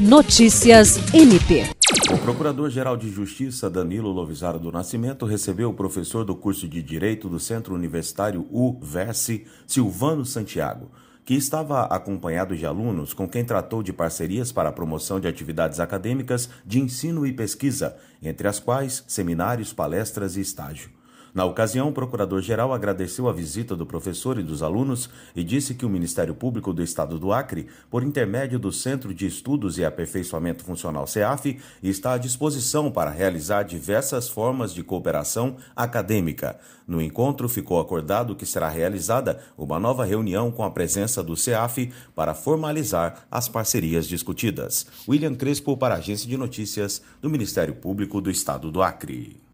Notícias MP. O Procurador-Geral de Justiça Danilo Lovisaro do Nascimento recebeu o professor do curso de Direito do Centro Universitário UVERSE, Silvano Santiago, que estava acompanhado de alunos com quem tratou de parcerias para a promoção de atividades acadêmicas de ensino e pesquisa, entre as quais seminários, palestras e estágio. Na ocasião, o procurador-geral agradeceu a visita do professor e dos alunos e disse que o Ministério Público do Estado do Acre, por intermédio do Centro de Estudos e Aperfeiçoamento Funcional CEAF, está à disposição para realizar diversas formas de cooperação acadêmica. No encontro, ficou acordado que será realizada uma nova reunião com a presença do CEAF para formalizar as parcerias discutidas. William Crespo, para a Agência de Notícias do Ministério Público do Estado do Acre.